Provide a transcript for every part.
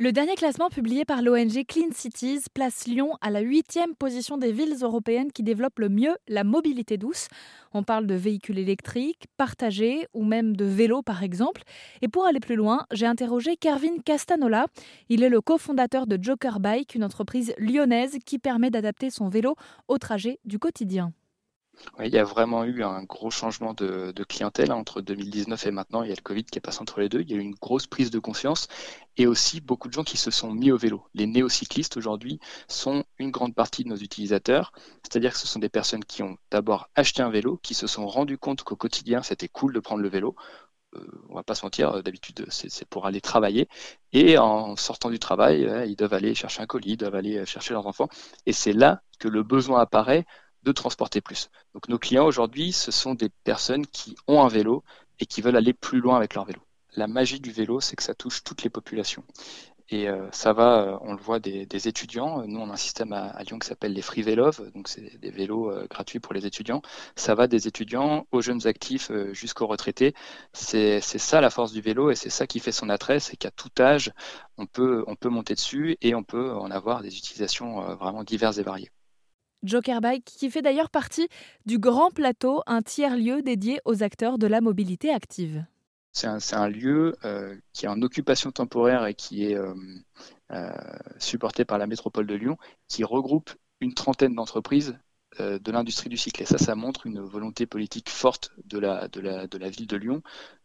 Le dernier classement publié par l'ONG Clean Cities place Lyon à la huitième position des villes européennes qui développent le mieux la mobilité douce. On parle de véhicules électriques, partagés ou même de vélos par exemple. Et pour aller plus loin, j'ai interrogé Kervin Castanola. Il est le cofondateur de Joker Bike, une entreprise lyonnaise qui permet d'adapter son vélo au trajet du quotidien. Il y a vraiment eu un gros changement de, clientèle entre 2019 et maintenant. Il y a le Covid qui est passé entre les deux. Il y a eu une grosse prise de conscience et aussi beaucoup de gens qui se sont mis au vélo. Les néocyclistes aujourd'hui sont une grande partie de nos utilisateurs, c'est-à-dire que ce sont des personnes qui ont d'abord acheté un vélo, qui se sont rendus compte qu'au quotidien c'était cool de prendre le vélo. Euh, on va pas se mentir, euh, d'habitude c'est pour aller travailler et en sortant du travail, ils doivent aller chercher un colis, ils doivent aller chercher leurs enfants et c'est là que le besoin apparaît de transporter plus. Donc nos clients aujourd'hui, ce sont des personnes qui ont un vélo et qui veulent aller plus loin avec leur vélo. La magie du vélo, c'est que ça touche toutes les populations. Et euh, ça va, euh, on le voit, des, étudiants. Nous, on a un système à, Lyon qui s'appelle les Free Vélov, donc c'est des vélos euh, gratuits pour les étudiants. Ça va des étudiants aux jeunes actifs jusqu'aux retraités. C'est ça la force du vélo et c'est ça qui fait son attrait, c'est qu'à tout âge, on peut monter dessus et on peut en avoir des utilisations vraiment diverses et variées. Joker Bike, qui fait d'ailleurs partie du Grand Plateau, un tiers-lieu dédié aux acteurs de la mobilité active. C'est un, lieu euh, qui est en occupation temporaire et qui est euh, euh, supporté par la métropole de Lyon, qui regroupe une trentaine d'entreprises de l'industrie du cycle. Ça, ça montre une volonté politique forte de la ville de Lyon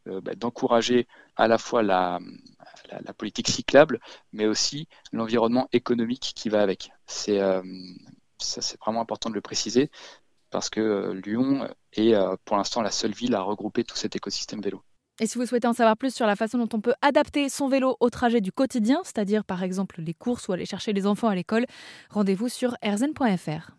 bah, d'encourager à la fois la, la, politique cyclable, mais aussi l'environnement économique qui va avec. C'est ça, c'est vraiment important de le préciser parce que euh, Lyon est euh, pour l'instant la seule ville à regrouper tout cet écosystème vélo. Et si vous souhaitez en savoir plus sur la façon dont on peut adapter son vélo au trajet du quotidien, c'est-à-dire par exemple les courses ou aller chercher les enfants à l'école, rendez-vous sur erzen.fr.